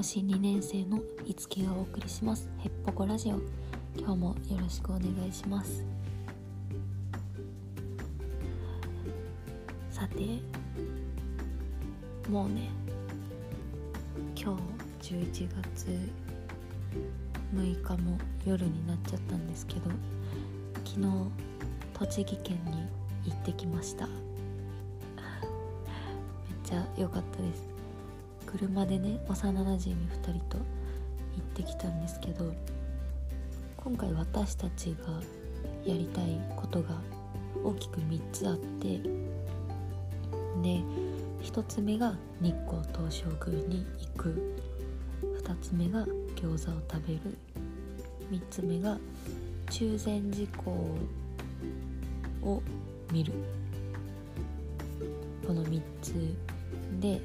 もし2年生のいつきがお送りしますへっぽこラジオ今日もよろしくお願いしますさてもうね今日11月6日も夜になっちゃったんですけど昨日栃木県に行ってきましためっちゃ良かったです車でね幼なじみ2人と行ってきたんですけど今回私たちがやりたいことが大きく3つあってで1つ目が日光東照宮に行く。2つ目が餃子を食べる。3つ目が中禅寺湖を見る。この3つで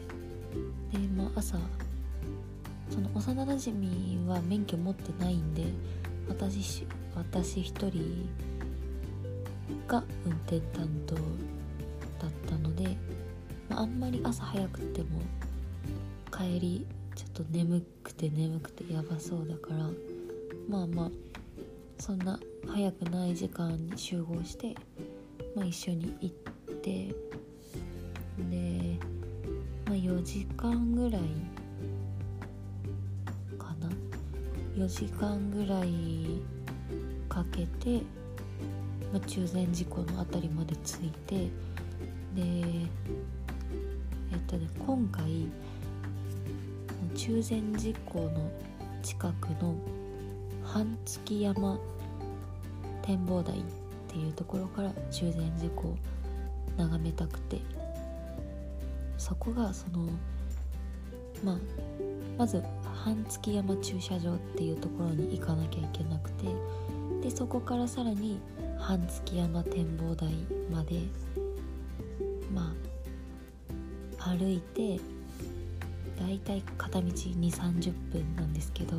で、まあ、朝その幼なじみは免許持ってないんで私私一人が運転担当だったので、まあ、あんまり朝早くても帰りちょっと眠くて眠くてやばそうだからまあまあそんな早くない時間に集合して、まあ、一緒に行ってでまあ、4時間ぐらいかな？4時間ぐらいかけて、まあ、中禅寺湖の辺りまで着いてでえっとね今回中禅寺湖の近くの半月山展望台っていうところから中禅寺湖を眺めたくてそこがそのまあまず半月山駐車場っていうところに行かなきゃいけなくてでそこからさらに半月山展望台までまあ歩いてだいたい片道2 3 0分なんですけど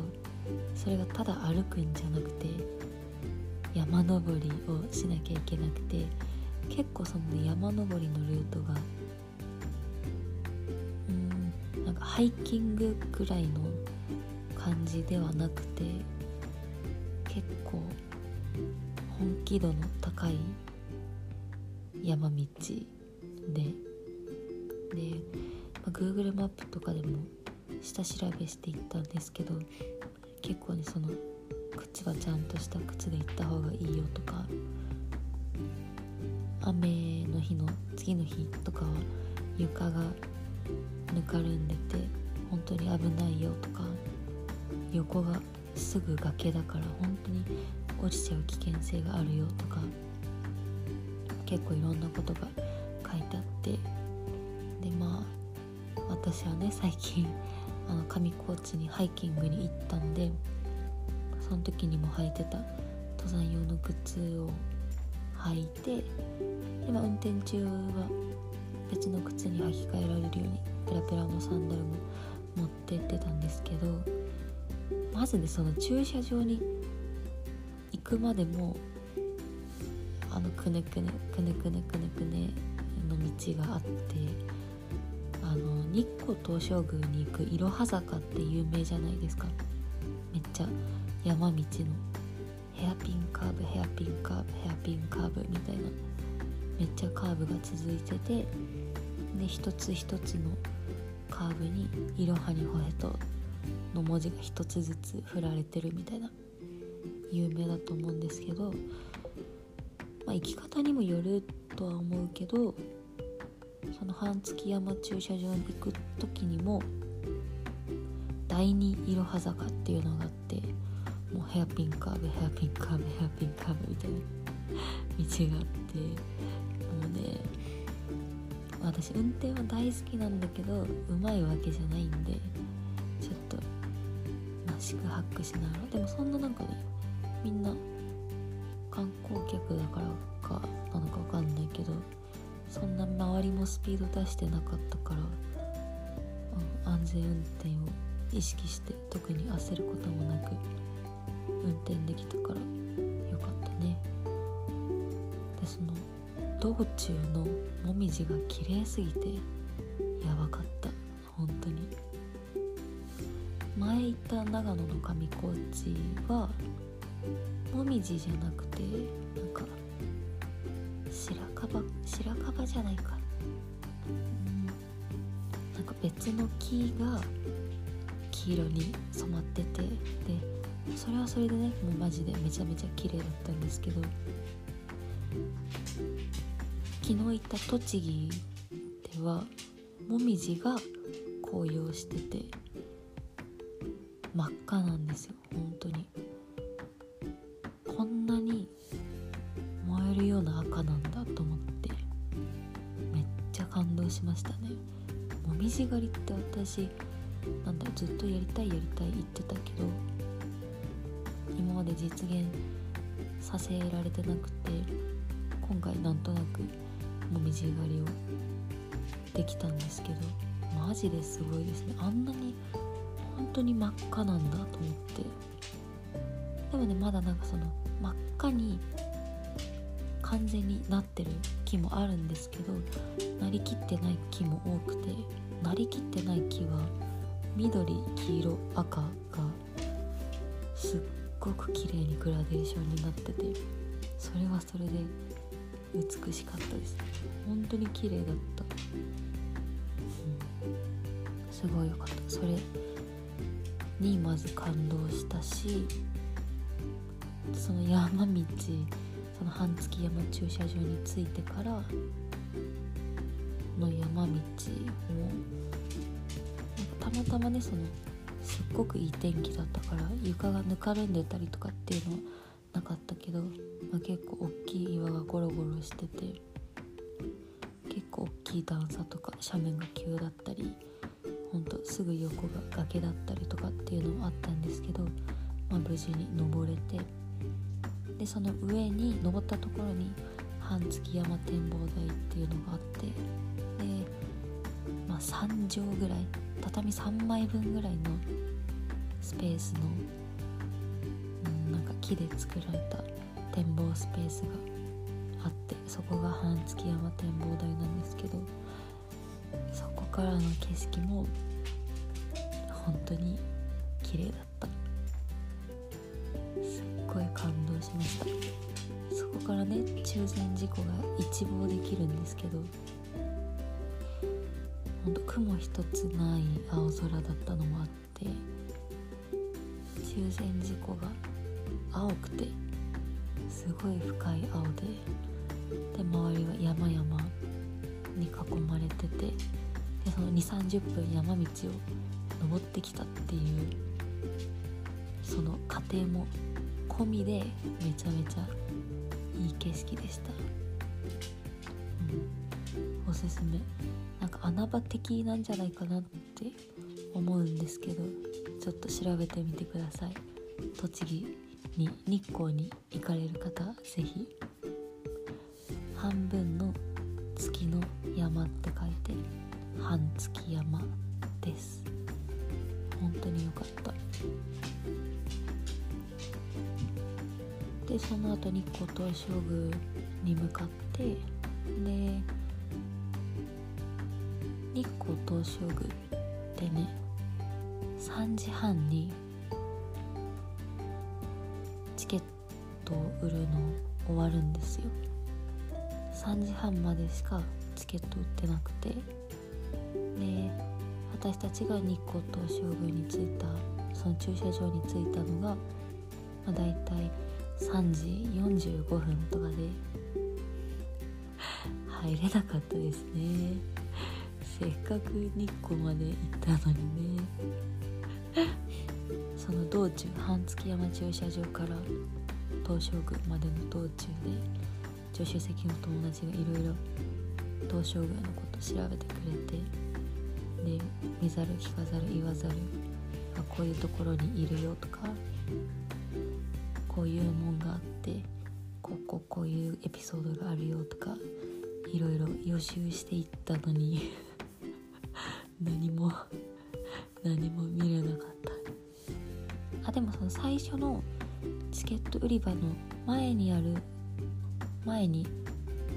それがただ歩くんじゃなくて山登りをしなきゃいけなくて結構その山登りのルートがハイキングくらいの感じではなくて結構本気度の高い山道でで、まあ、Google マップとかでも下調べしていったんですけど結構ねその靴はちゃんとした靴で行った方がいいよとか雨の日の次の日とかは床がぬかるんでて本当に危ないよとか横がすぐ崖だから本当に落ちちゃう危険性があるよとか結構いろんなことが書いてあってでまあ私はね最近あの上高地にハイキングに行ったんでその時にも履いてた登山用の靴を履いてで、まあ、運転中は別の靴に履き替えられるようにペラペラのサンダルも持ってってたんですけどまずねその駐車場に行くまでもあのくねくねくねくねくねくねの道があってあの日光東照宮に行くいろは坂って有名じゃないですか。めっちゃ山道のヘアピンカーブヘアピンカーブヘアピンカーブみたいなめっちゃカーブが続いててで一つ一つのカーブに「いろはにほへと」の文字が一つずつ振られてるみたいな有名だと思うんですけど、まあ、生き方にもよるとは思うけどその半月山駐車場に行く時にも第二いろは坂っていうのがあってもうヘアピンカーブヘアピンカーブヘアピンカーブみたいな道があって私運転は大好きなんだけどうまいわけじゃないんでちょっとまあ四苦八苦しながら。でもそんななんかねみんな観光客だからかなのか分かんないけどそんな周りもスピード出してなかったから、安全運転を意識して特に焦ることもなく運転できたからよかったね。でその道中のもみじが綺麗すぎてやばかった。本当に。前行った長野の上高地はもみじじゃなくてなんか白樺？白樺じゃないか。うん。なんか別の木が黄色に染まっててでそれはそれでねもうマジでめちゃめちゃ綺麗だったんですけど昨日行った栃木ではもみじが紅葉してて真っ赤なんですよ本当に。こんなに燃えるような赤なんだと思ってめっちゃ感動しましたね。もみじ狩りって私なんだずっとやりたいやりたい言ってたけど今まで実現させられてなくて今回なんとなくもみじ狩りをできたんですけどマジですごいですね。あんなに本当に真っ赤なんだと思って。でもねまだなんかその真っ赤に完全になってる木もあるんですけどなりきってない木も多くてなりきってない木は緑黄色赤がすっごく綺麗にグラデーションになっててそれはそれで美しかったです。本当に綺麗だった、うん、すごい良かった。それにまず感動したしその山道その半月山駐車場に着いてからの山道もたまたまねそのすっごくいい天気だったから床がぬかるんでたりとかっていうのはなかったけど、まあ、結構大きい岩がゴロゴロしてて結構大きい段差とか斜面が急だったりほんとすぐ横が崖だったりとかっていうのもあったんですけど、まあ、無事に登れてでその上に登ったところに半月山展望台っていうのがあってで、まあ、3畳ぐらい畳3枚分ぐらいのスペースの、うん、なんか木で作られた展望スペースがあってそこが半月山展望台なんですけどそこからの景色も本当に綺麗だった。すっごい感動しました。そこからね中禅寺湖が一望できるんですけどほんと雲一つない青空だったのもあって中禅寺湖が青くてすごい深い青でで周りは山々に囲まれててでその2 3 0分山道を登ってきたっていうその過程も込みでめちゃめちゃいい景色でした、うん、おすすめ。なんか穴場的なんじゃないかなって思うんですけどちょっと調べてみてください。栃木に日光に行かれる方是非半分の月の山って書いて半月山です。本当に良かった。でその後日光東照宮に向かってで日光東照宮ってね3時半にトを売るの終わるんですよ。3時半までしかチケット売ってなくて。で私たちが日光東照宮に着いたその駐車場に着いたのが、まあ、大体3時45分とかで入れなかったですね。せっかく日光まで行ったのにね。その道中半月山駐車場から東照宮までの道中で助手席の友達がいろいろ東照宮のこと調べてくれてで見ざる聞かざる言わざるあこういうところにいるよとかこういうもんがあってこここういうエピソードがあるよとかいろいろ予習していったのに 何も何も見れなかった。あでもその最初のチケット売り場の前にある前に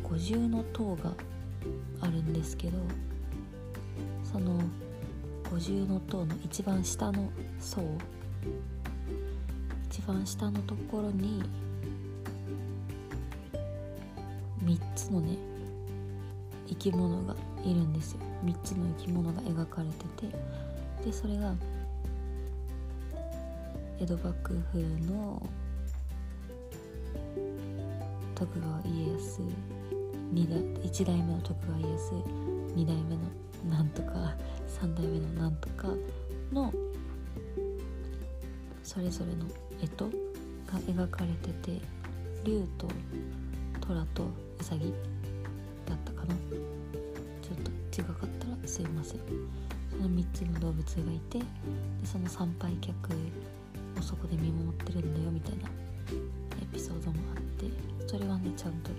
五重の塔があるんですけどその五重塔の一番下の層一番下のところに3つのね生き物がいるんですよ。3つの生き物が描かれててでそれが江戸幕府の徳川家康2代1代目の徳川家康2代目のなんとか3代目のなんとかのそれぞれの干支が描かれてて竜と虎とウサギだったかな。ちょっと違かったらすいません。その3つの動物がいてでその参拝客をそこで見守ってるんだよみたいなエピソードもあって。それはねちゃんと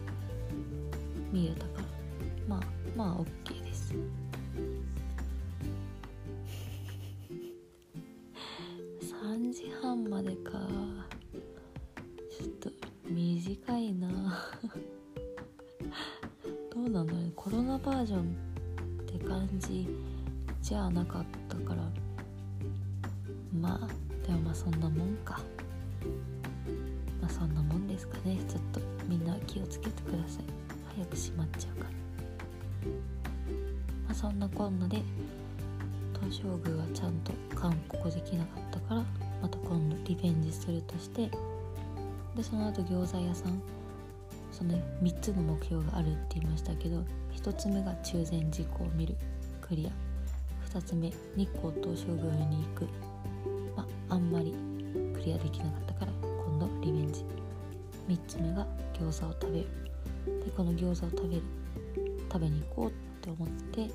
見れたから。まあまあ OK です。3時半までか。ちょっと短いな。どうなんだろうね。コロナバージョンって感じじゃなかった。けてください。早く閉まっちゃうから。まあそんなこんなで東照宮はちゃんと韓国できなかったからまた今度リベンジするとしてでその後餃子屋さんその、3つの目標があるって言いましたけど1つ目が中禅寺湖を見るクリア。2つ目日光東照宮に行く。まあんまりクリアできなかったから今度リベンジ。3つ目が餃子を食べる。でこの餃子を食べる食べに行こうって思って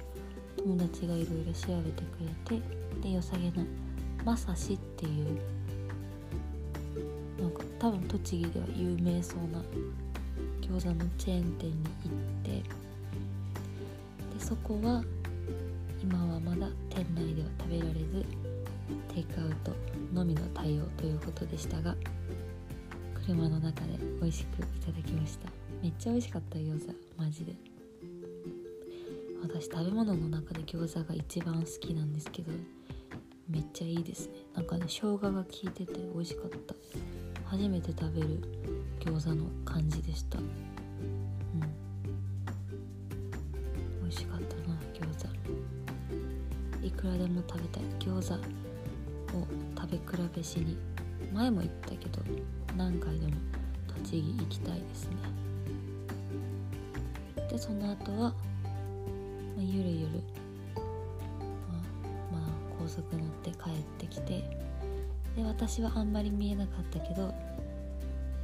友達がいろいろ調べてくれてで良さげなまさしっていうなんか多分栃木では有名そうな餃子のチェーン店に行ってでそこは今はまだ店内では食べられずテイクアウトのみの対応ということでしたが車の中で美味しくいただきました。めっちゃ美味しかった餃子マジで。私食べ物の中で餃子が一番好きなんですけどめっちゃいいですね。なんかね生姜が効いてて美味しかった。初めて食べる餃子の感じでした。うん。美味しかったな餃子。いくらでも食べたい。餃子を食べ比べしに前も言ったけど何回でも栃木行きたいですね。でその後は、まあ、ゆるゆる、まあ、まあ高速乗って帰ってきてで私はあんまり見えなかったけど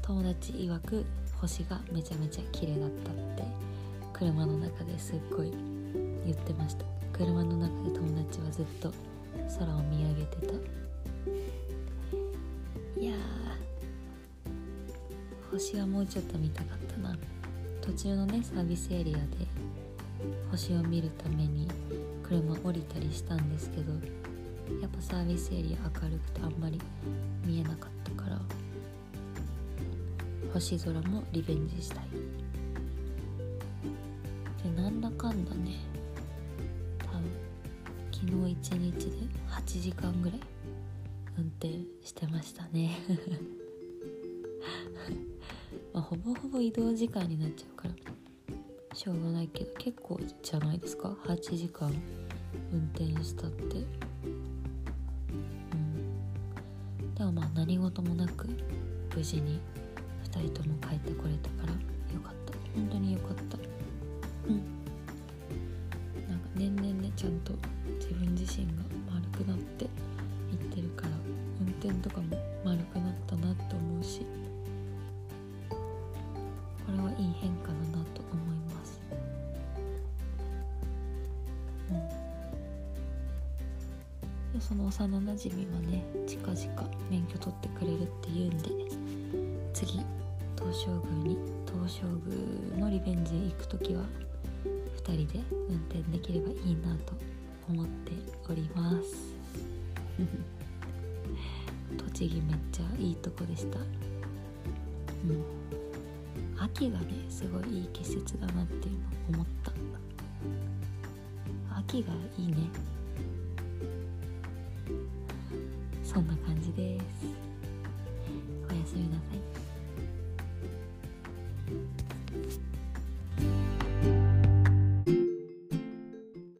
友達曰く星がめちゃめちゃ綺麗だったって車の中ですっごい言ってました。車の中で友達はずっと空を見上げてた。いや星はもうちょっと見たかったな。途中のねサービスエリアで星を見るために車降りたりしたんですけどやっぱサービスエリア明るくてあんまり見えなかったから星空もリベンジしたい。でなんだかんだね多分昨日一日で8時間ぐらい運転してましたね。まあほぼほぼ移動時間になっちゃうからしょうがないけど結構じゃないですか。8時間運転したって。うん。でもまあ何事もなく無事に2人とも帰ってこれたからよかった。本当によかった。うん。なんか年々ねちゃんと自分自身が丸くなって運転とかも丸くなったなって思うしこれはいい変化だなと思います。うん。その幼なじみはね近々免許取ってくれるって言うんで次東照宮に東照宮のリベンジへ行く時は2人で運転できればいいなと思っております。栃木めっちゃいいとこでした。うん。秋がねすごいいい季節だなっていうの思った。秋がいいね。そんな感じです。おやすみなさい。